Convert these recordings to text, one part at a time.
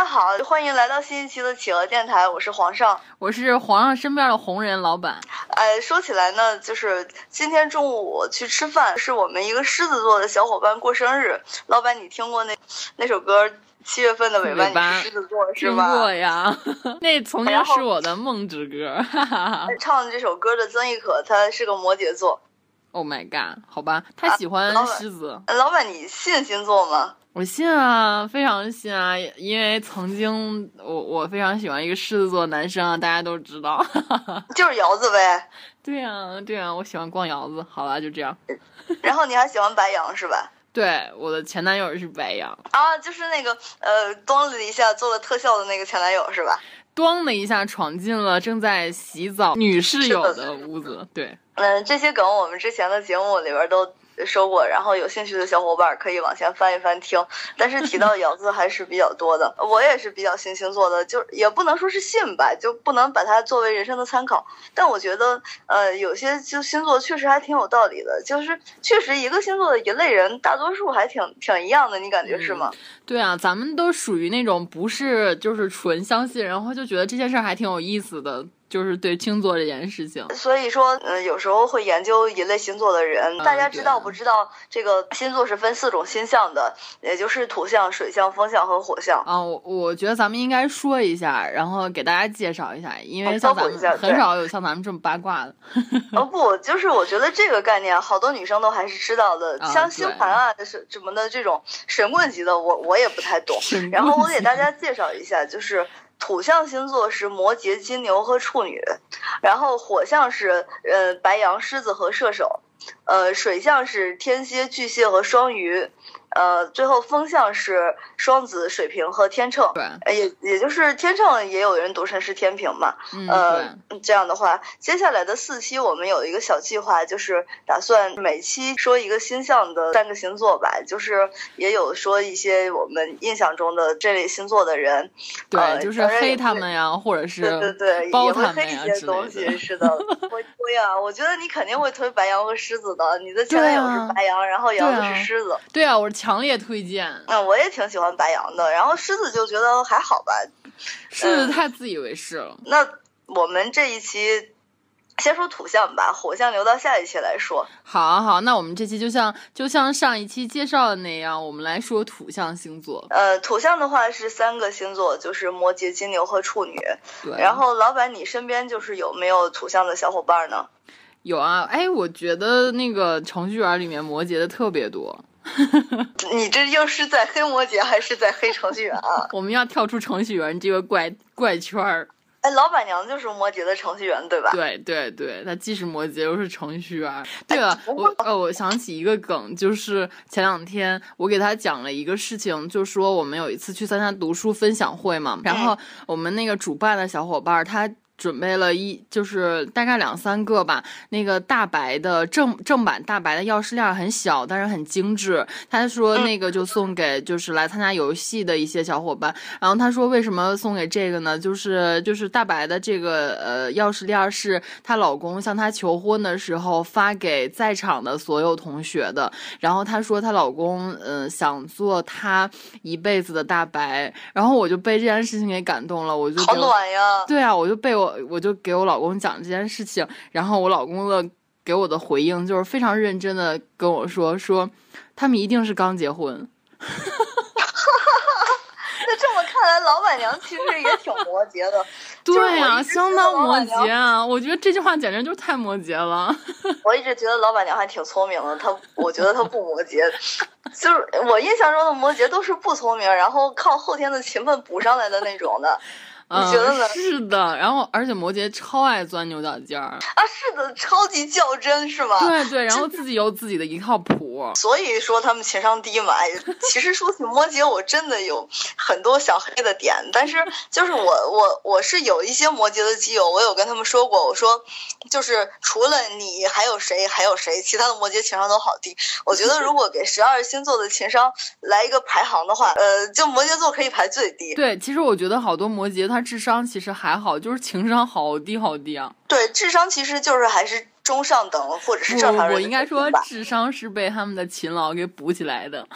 家好，欢迎来到新一期的企鹅电台，我是皇上，我是皇上身边的红人老板。哎，说起来呢，就是今天中午我去吃饭，是我们一个狮子座的小伙伴过生日。老板，你听过那那首歌？七月份的尾巴，你是狮子座是吧？听过呀，那曾经是我的梦之歌。唱这首歌的曾轶可，她是个摩羯座。Oh my god，好吧，她喜欢狮子。老板，你信星座吗？我信啊，非常信啊，因为曾经我我非常喜欢一个狮子座男生啊，大家都知道，就是窑子呗。对呀，对呀，我喜欢逛窑子。好了，就这样。然后你还喜欢白羊是吧？对，我的前男友是白羊啊，就是那个呃，咣的一下做了特效的那个前男友是吧？咣的一下闯进了正在洗澡女室友的屋子。对，嗯，这些梗我们之前的节目里边都。说过，然后有兴趣的小伙伴可以往前翻一翻听。但是提到爻字还是比较多的，我也是比较信星座的，就也不能说是信吧，就不能把它作为人生的参考。但我觉得，呃，有些就星座确实还挺有道理的，就是确实一个星座的一类人，大多数还挺挺一样的，你感觉是吗？对啊，咱们都属于那种不是就是纯相信，然后就觉得这件事还挺有意思的。就是对星座这件事情，所以说，嗯，有时候会研究一类星座的人，大家知道不知道？这个星座是分四种星象的，也就是土象、水象、风象和火象。啊，我我觉得咱们应该说一下，然后给大家介绍一下，因为像咱们很少有像咱们这么八卦的。哦不，就是我觉得这个概念好多女生都还是知道的，像星盘啊是什么的这种神棍级的，我我也不太懂。然后我给大家介绍一下，就是。土象星座是摩羯、金牛和处女，然后火象是呃白羊、狮子和射手，呃水象是天蝎、巨蟹和双鱼。呃，最后风向是双子、水瓶和天秤，对，也也就是天秤，也有人读成是天平嘛。呃，这样的话，接下来的四期我们有一个小计划，就是打算每期说一个星象的三个星座吧，就是也有说一些我们印象中的这类星座的人，对，就是黑他们呀，或者是对对对，包他们呀之东西。是的，我推啊，我觉得你肯定会推白羊和狮子的，你的前男友是白羊，然后羊子是狮子，对啊，我是。强烈推荐。嗯，我也挺喜欢白羊的，然后狮子就觉得还好吧。狮子太自以为是了。那我们这一期先说土象吧，火象留到下一期来说。好，好，那我们这期就像就像上一期介绍的那样，我们来说土象星座。呃，土象的话是三个星座，就是摩羯、金牛和处女。对。然后，老板，你身边就是有没有土象的小伙伴呢？有啊，哎，我觉得那个程序员里面摩羯的特别多。你这又是在黑摩羯还是在黑程序员啊？我们要跳出程序员这个怪怪圈儿。哎，老板娘就是摩羯的程序员，对吧？对对对，她既是摩羯又是程序员。对了，我呃，我想起一个梗，就是前两天我给他讲了一个事情，就说我们有一次去参加读书分享会嘛，然后我们那个主办的小伙伴他。准备了一就是大概两三个吧，那个大白的正正版大白的钥匙链很小，但是很精致。他说那个就送给就是来参加游戏的一些小伙伴。然后他说为什么送给这个呢？就是就是大白的这个呃钥匙链是她老公向她求婚的时候发给在场的所有同学的。然后她说她老公嗯想做她一辈子的大白。然后我就被这件事情给感动了，我就好暖呀。对啊，我就被我。我就给我老公讲这件事情，然后我老公的给我的回应就是非常认真的跟我说说，他们一定是刚结婚。那这么看来，老板娘其实也挺摩羯的。对呀，相当摩羯啊！我觉得这句话简直就是太摩羯了。我一直觉得老板娘还挺聪明的，她我觉得她不摩羯，就是我印象中的摩羯都是不聪明，然后靠后天的勤奋补上来的那种的。你觉得呢？是的，然后而且摩羯超爱钻牛角尖儿啊，是的，超级较真，是吧？对对，然后自己有自己的一套谱，所以说他们情商低嘛。其实说起摩羯，我真的有很多想黑的点，但是就是我我我是有一些摩羯的基友，我有跟他们说过，我说就是除了你还有谁还有谁，其他的摩羯情商都好低。我觉得如果给十二星座的情商来一个排行的话，呃，就摩羯座可以排最低。对，其实我觉得好多摩羯他。智商其实还好，就是情商好低好低啊。对，智商其实就是还是中上等或者是正常人。我应该说，智商是被他们的勤劳给补起来的。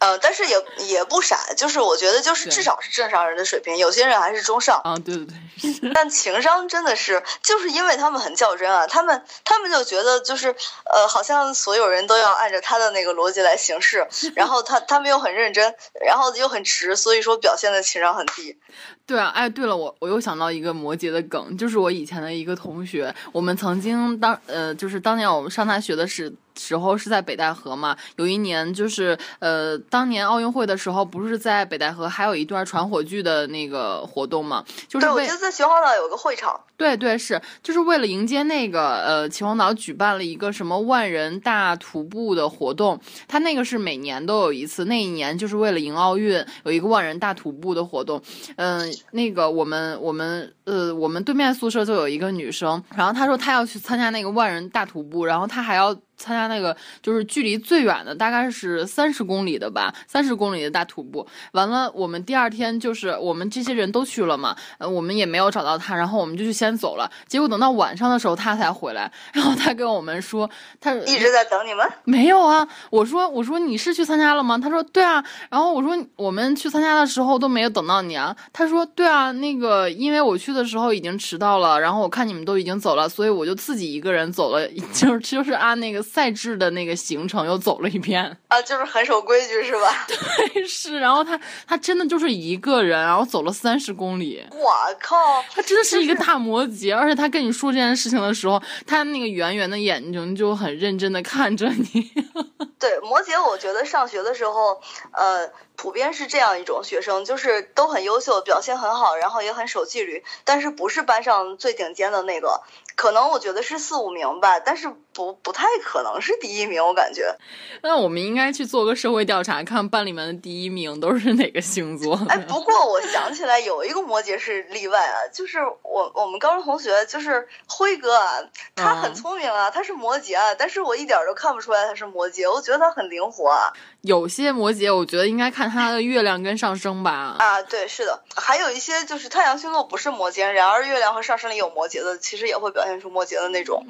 呃，但是也也不傻，就是我觉得就是至少是正常人的水平，有些人还是中上。啊，对对对。但情商真的是，就是因为他们很较真啊，他们他们就觉得就是呃，好像所有人都要按照他的那个逻辑来行事，然后他他们又很认真，然后又很直，所以说表现的情商很低。对啊，哎，对了，我我又想到一个摩羯的梗，就是我以前的一个同学，我们曾经当呃，就是当年我们上大学的时。时候是在北戴河嘛？有一年就是呃，当年奥运会的时候，不是在北戴河还有一段传火炬的那个活动嘛？就是我记得在秦皇岛有个会场。对对是，就是为了迎接那个呃，秦皇岛举办了一个什么万人大徒步的活动。他那个是每年都有一次，那一年就是为了迎奥运，有一个万人大徒步的活动。嗯，那个我们我们呃，我们对面宿舍就有一个女生，然后她说她要去参加那个万人大徒步，然后她还要。参加那个就是距离最远的，大概是三十公里的吧，三十公里的大徒步。完了，我们第二天就是我们这些人都去了嘛，呃，我们也没有找到他，然后我们就去先走了。结果等到晚上的时候他才回来，然后他跟我们说，他一直在等你们。没有啊，我说我说你是去参加了吗？他说对啊。然后我说我们去参加的时候都没有等到你啊。他说对啊，那个因为我去的时候已经迟到了，然后我看你们都已经走了，所以我就自己一个人走了，就是就是按那个。赛制的那个行程又走了一遍啊，就是很守规矩是吧？对，是。然后他他真的就是一个人，然后走了三十公里。我靠，他真的是一个大摩羯，而且他跟你说这件事情的时候，他那个圆圆的眼睛就很认真的看着你。对，摩羯，我觉得上学的时候，呃，普遍是这样一种学生，就是都很优秀，表现很好，然后也很守纪律，但是不是班上最顶尖的那个。可能我觉得是四五名吧，但是不不太可能是第一名，我感觉。那我们应该去做个社会调查，看班里面的第一名都是哪个星座。哎，不过我想起来有一个摩羯是例外啊，就是我我们高中同学就是辉哥啊，他很聪明啊，他是摩羯啊，但是我一点都看不出来他是摩羯，我觉得他很灵活啊。有些摩羯，我觉得应该看他的月亮跟上升吧。啊，对，是的，还有一些就是太阳星座不是摩羯，然而月亮和上升里有摩羯的，其实也会表现出摩羯的那种。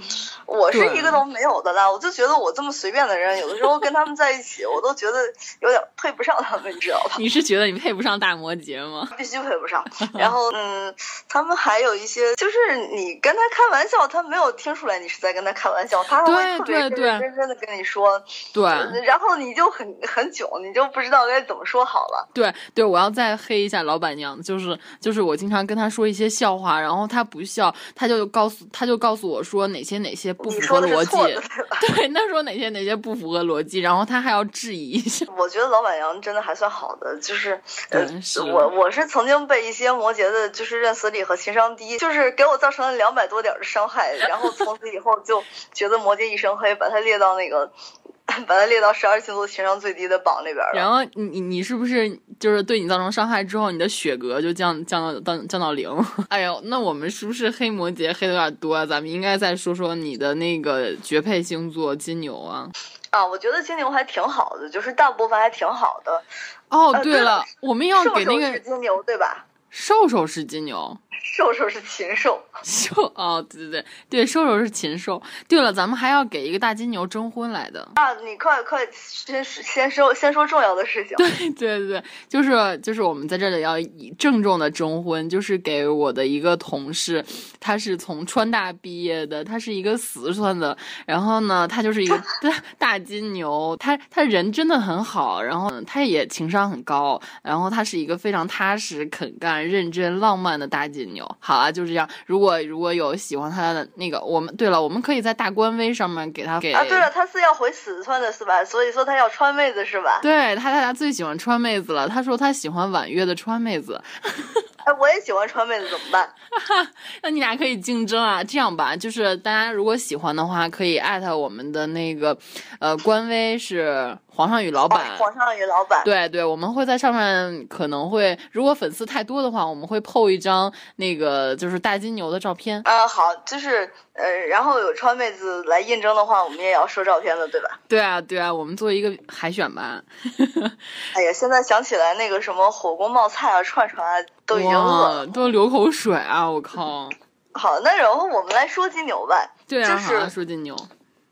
我是一个都没有的啦，我就觉得我这么随便的人，有的时候跟他们在一起，我都觉得有点配不上他们，你知道吧？你是觉得你配不上大摩羯吗？必须配不上。然后，嗯，他们还有一些，就是你跟他开玩笑，他没有听出来你是在跟他开玩笑，他会特别认认真真的跟你说。对。然后你就很。很囧，你就不知道该怎么说好了。对对，我要再黑一下老板娘，就是就是我经常跟他说一些笑话，然后他不笑，他就告诉她就告诉我说哪些哪些不符合逻辑。对，那说哪些哪些不符合逻辑，然后他还要质疑一下。我觉得老板娘真的还算好的，就是我我是曾经被一些摩羯的，就是认死理和情商低，就是给我造成了两百多点的伤害，然后从此以后就觉得摩羯一身黑，把他列到那个。把它列到十二星座情商最低的榜里边了。然后你你你是不是就是对你造成伤害之后，你的血格就降降到到降到零？哎呦，那我们是不是黑摩羯黑的有点多啊？咱们应该再说说你的那个绝配星座金牛啊。啊，我觉得金牛还挺好的，就是大部分还挺好的。哦，对了，我们要给那个金牛对吧？瘦瘦是金牛。瘦瘦是禽兽，瘦哦，对对对对，瘦瘦是禽兽。对了，咱们还要给一个大金牛征婚来的啊！你快快先先说先说重要的事情。对 对对对，就是就是我们在这里要以郑重的征婚，就是给我的一个同事，他是从川大毕业的，他是一个四川的，然后呢，他就是一个 大大金牛，他他人真的很好，然后他也情商很高，然后他是一个非常踏实、肯干、认真、浪漫的大金。牛好啊，就是这样。如果如果有喜欢他的那个，我们对了，我们可以在大官微上面给他给啊。对了，他是要回四川的是吧？所以说他要川妹子是吧？对他，他最喜欢川妹子了。他说他喜欢婉约的川妹子。哎，我也喜欢川妹子，怎么办？那你俩可以竞争啊。这样吧，就是大家如果喜欢的话，可以艾特我们的那个呃官微是皇上与老板。皇上与老板。对对，我们会在上面可能会，如果粉丝太多的话，我们会 PO 一张那个就是大金牛的照片。啊，好，就是呃，然后有川妹子来应征的话，我们也要收照片的，对吧？对啊，对啊，我们做一个海选吧。哎呀，现在想起来那个什么火锅冒菜啊，串串啊。都已经饿了，都流口水啊！我靠。好，那然后我们来说金牛吧。对啊，说金牛。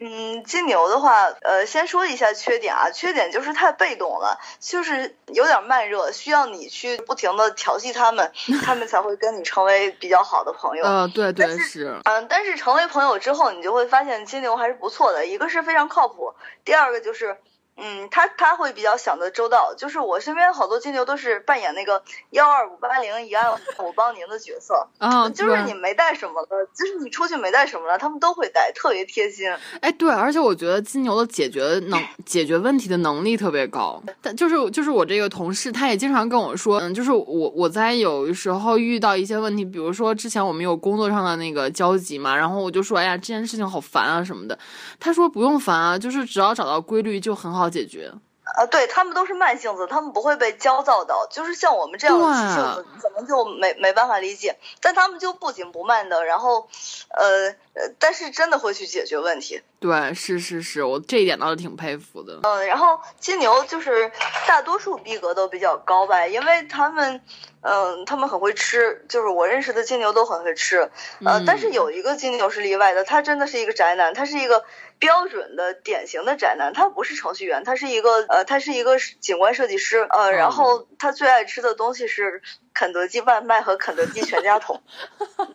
嗯，金牛的话，呃，先说一下缺点啊，缺点就是太被动了，就是有点慢热，需要你去不停的调戏他们，他们才会跟你成为比较好的朋友。呃，对对是。嗯，但是成为朋友之后，你就会发现金牛还是不错的，一个是非常靠谱，第二个就是。嗯，他他会比较想的周到，就是我身边好多金牛都是扮演那个幺二五八零一二我帮您的角色，啊，就是你没带什么了，就是你出去没带什么了，他们都会带，特别贴心。哎，对，而且我觉得金牛的解决能解决问题的能力特别高，但就是就是我这个同事，他也经常跟我说，嗯，就是我我在有时候遇到一些问题，比如说之前我们有工作上的那个交集嘛，然后我就说，哎呀，这件事情好烦啊什么的，他说不用烦啊，就是只要找到规律就很好。解决，啊，对他们都是慢性子，他们不会被焦躁到，就是像我们这样的急性子，可能就没没办法理解。但他们就不紧不慢的，然后，呃呃，但是真的会去解决问题。对，是是是，我这一点倒是挺佩服的。嗯，然后金牛就是大多数逼格都比较高吧，因为他们，嗯，他们很会吃，就是我认识的金牛都很会吃。呃，但是有一个金牛是例外的，他真的是一个宅男，他是一个。标准的典型的宅男，他不是程序员，他是一个呃，他是一个景观设计师，呃，然后他最爱吃的东西是。肯德基外卖和肯德基全家桶，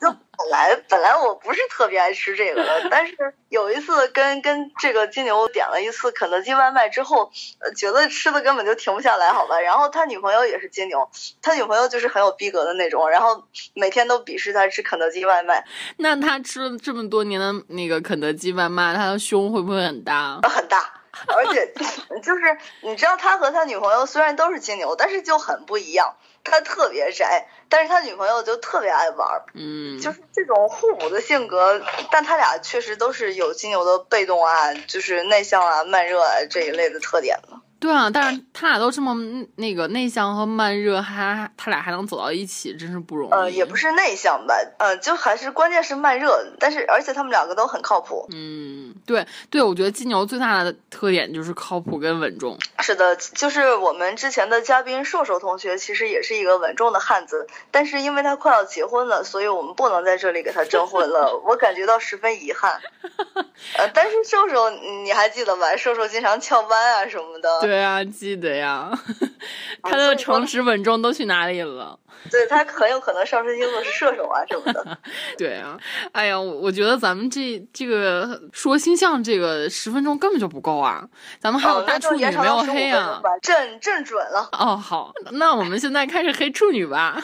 就本来本来我不是特别爱吃这个的，但是有一次跟跟这个金牛点了一次肯德基外卖之后，呃，觉得吃的根本就停不下来，好吧。然后他女朋友也是金牛，他女朋友就是很有逼格的那种，然后每天都鄙视他吃肯德基外卖。那他吃了这么多年的那个肯德基外卖，他的胸会不会很大？很大，而且就是你知道，他和他女朋友虽然都是金牛，但是就很不一样。他特别宅，但是他女朋友就特别爱玩儿，嗯，就是这种互补的性格，但他俩确实都是有金牛的被动啊，就是内向啊、慢热啊这一类的特点的。对啊，但是他俩都这么那个内向和慢热，还他俩还能走到一起，真是不容易。呃，也不是内向吧，呃，就还是关键是慢热，但是而且他们两个都很靠谱。嗯，对对，我觉得金牛最大的特点就是靠谱跟稳重。是的，就是我们之前的嘉宾瘦瘦同学，其实也是一个稳重的汉子，但是因为他快要结婚了，所以我们不能在这里给他征婚了，我感觉到十分遗憾。呃，但是瘦瘦你还记得吧？瘦瘦经常翘班啊什么的。对啊，记得呀，他的诚实稳重都去哪里了？对他很有可能上升星座是射手啊什么的。对啊，哎呀，我我觉得咱们这这个说星象这个十分钟根本就不够啊，咱们还有大处女没有黑啊，正正准了。哦，好，那我们现在开始黑处女吧。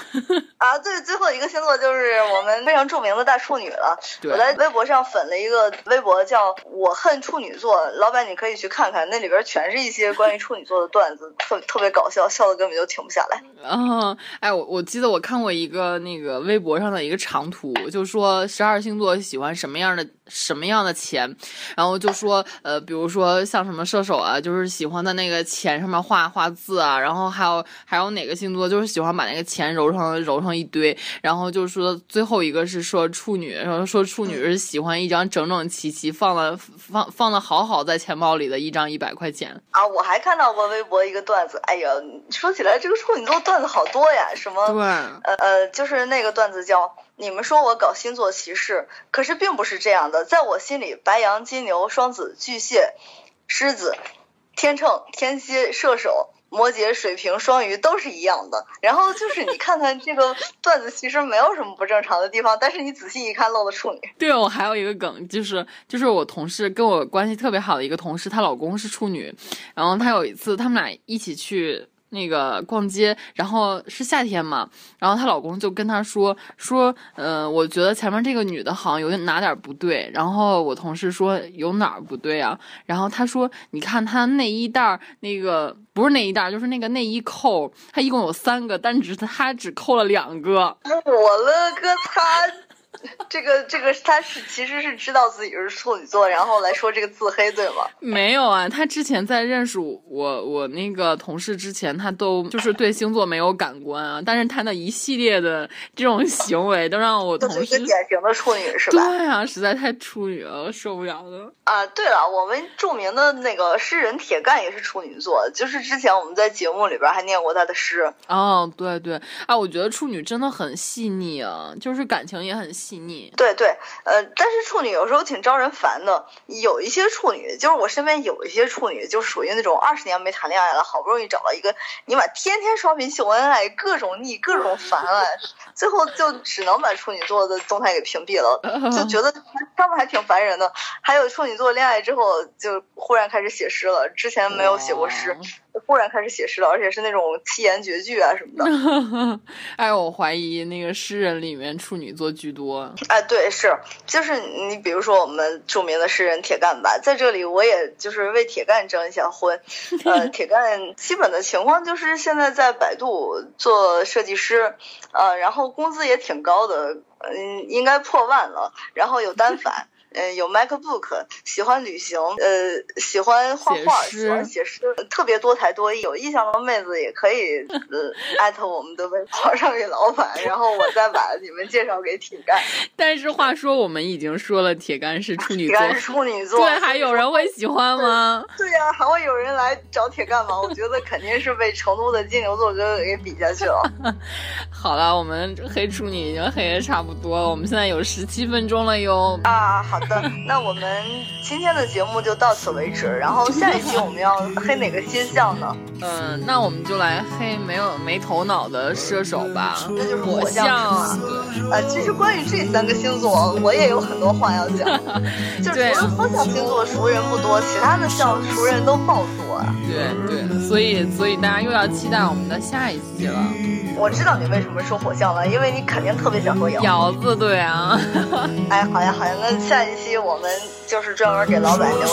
啊，对，最后一个星座就是我们非常著名的大处女了。我在微博上粉了一个微博，叫我恨处女座，老板你可以去看看，那里边全是一些关于处女座的段子，特特别搞笑，笑的根本就停不下来。嗯，哎，我我记得我看过一个那个微博上的一个长图，就说十二星座喜欢什么样的什么样的钱，然后就说呃，比如说像什么射手啊，就是喜欢在那个钱上面画画字啊，然后还有还有哪个星座就是喜欢把那个钱揉成揉成一堆，然后就是说最后一个是说处女，然后说处女是喜欢一张整整齐齐放的放放的好好在钱包里的一张一百块钱。啊，我还看到过微博一个段子，哎呀，说起来这个处女座段子好多呀，什么对，呃呃，就是那个段子叫你们说我搞星座歧视，可是并不是这样的，在我心里，白羊、金牛、双子、巨蟹、狮子、天秤、天蝎、射手。摩羯、水瓶、双鱼都是一样的，然后就是你看看这个 段子，其实没有什么不正常的地方，但是你仔细一看，漏了处女。对，我还有一个梗，就是就是我同事跟我关系特别好的一个同事，她老公是处女，然后她有一次他们俩一起去。那个逛街，然后是夏天嘛，然后她老公就跟她说说，嗯，我觉得前面这个女的好像有点哪点不对。然后我同事说有哪儿不对啊？然后她说，你看她内衣袋儿那个不是内衣袋儿，就是那个内衣扣，她一共有三个，但只是她只扣了两个。我了个擦！这个这个他是其实是知道自己是处女座，然后来说这个自黑，对吗？没有啊，他之前在认识我我那个同事之前，他都就是对星座没有感官啊。但是他那一系列的这种行为，都让我同事典型的处女是吧？对啊，实在太处女了，我受不了了。啊，对了，我们著名的那个诗人铁干也是处女座，就是之前我们在节目里边还念过他的诗。哦，对对，啊，我觉得处女真的很细腻啊，就是感情也很细。细腻。对对，呃，但是处女有时候挺招人烦的。有一些处女，就是我身边有一些处女，就属于那种二十年没谈恋爱了，好不容易找到一个，你妈天天刷屏秀恩爱，各种腻，各种烦 啊，最后就只能把处女座的动态给屏蔽了，就觉得 他们还挺烦人的。还有处女座恋爱之后就忽然开始写诗了，之前没有写过诗。忽然开始写诗了，而且是那种七言绝句啊什么的。哎，我怀疑那个诗人里面处女座居多。哎，对，是，就是你比如说我们著名的诗人铁干吧，在这里我也就是为铁干征一下婚。呃，铁干基本的情况就是现在在百度做设计师，呃，然后工资也挺高的，嗯，应该破万了，然后有单反。嗯，有 MacBook，喜欢旅行，呃，喜欢画画，喜欢写诗，特别多才多艺。有意向的妹子也可以呃艾特我们的微博上给老板，然后我再把你们介绍给铁干。但是话说，我们已经说了，铁干是处女座，铁干是处女座，对，还有人会喜欢吗？对呀，还会有人来找铁干吗？我觉得肯定是被成都的金牛座哥哥给比下去了。好了，我们黑处女已经黑的差不多了，我们现在有十七分钟了哟。啊，好。的，那我们今天的节目就到此为止。然后下一期我们要黑哪个星象呢？嗯，那我们就来黑没有没头脑的射手吧。那就是火象啊。呃，其实关于这三个星座，我也有很多话要讲。就是除了风象星座熟人不多，其他的象熟人都爆多啊。对对，所以所以大家又要期待我们的下一期了。我知道你为什么说火象了，因为你肯定特别想说瑶瑶子，对啊。哎，好呀好呀，那下一期我们就是专门给老板留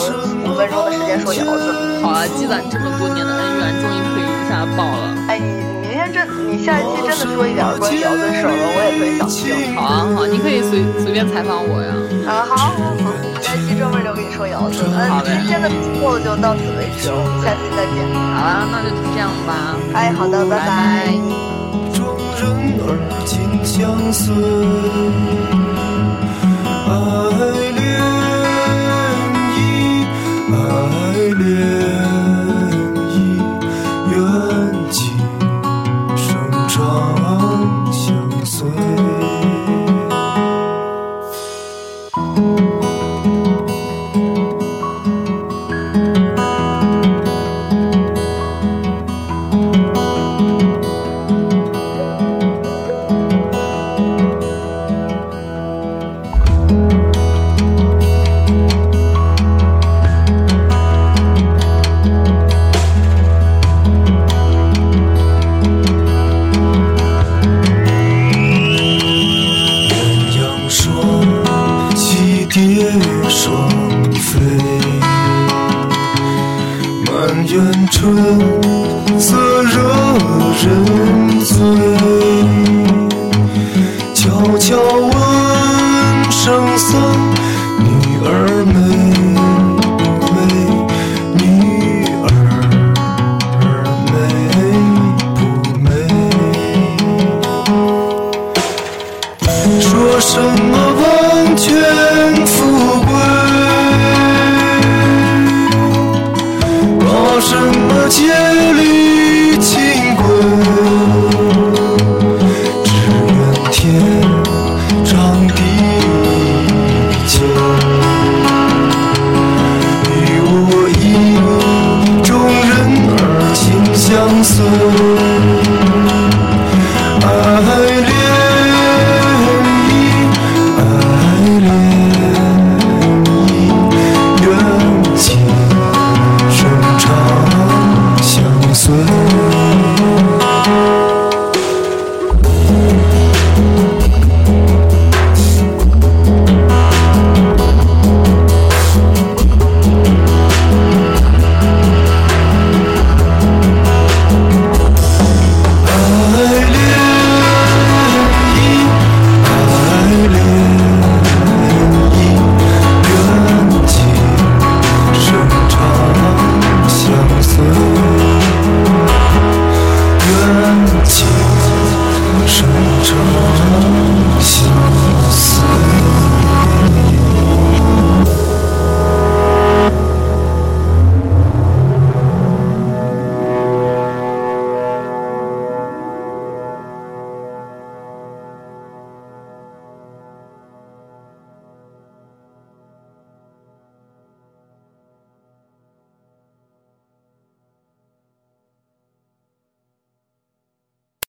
五分钟的时间说瑶子。好啊，积攒这么多年的恩怨，终于可以一下爆了。哎，你明天真，你下一期真的说一点关于瑶子的事儿了，我也特别想听。好啊好，你可以随随便采访我呀。啊，好，好，好，下一期专门留给你说瑶子。嗯，今天的节目就到此为止，我们下期再见。好啊，那就这样吧。哎，好的，拜拜。人儿紧相随，爱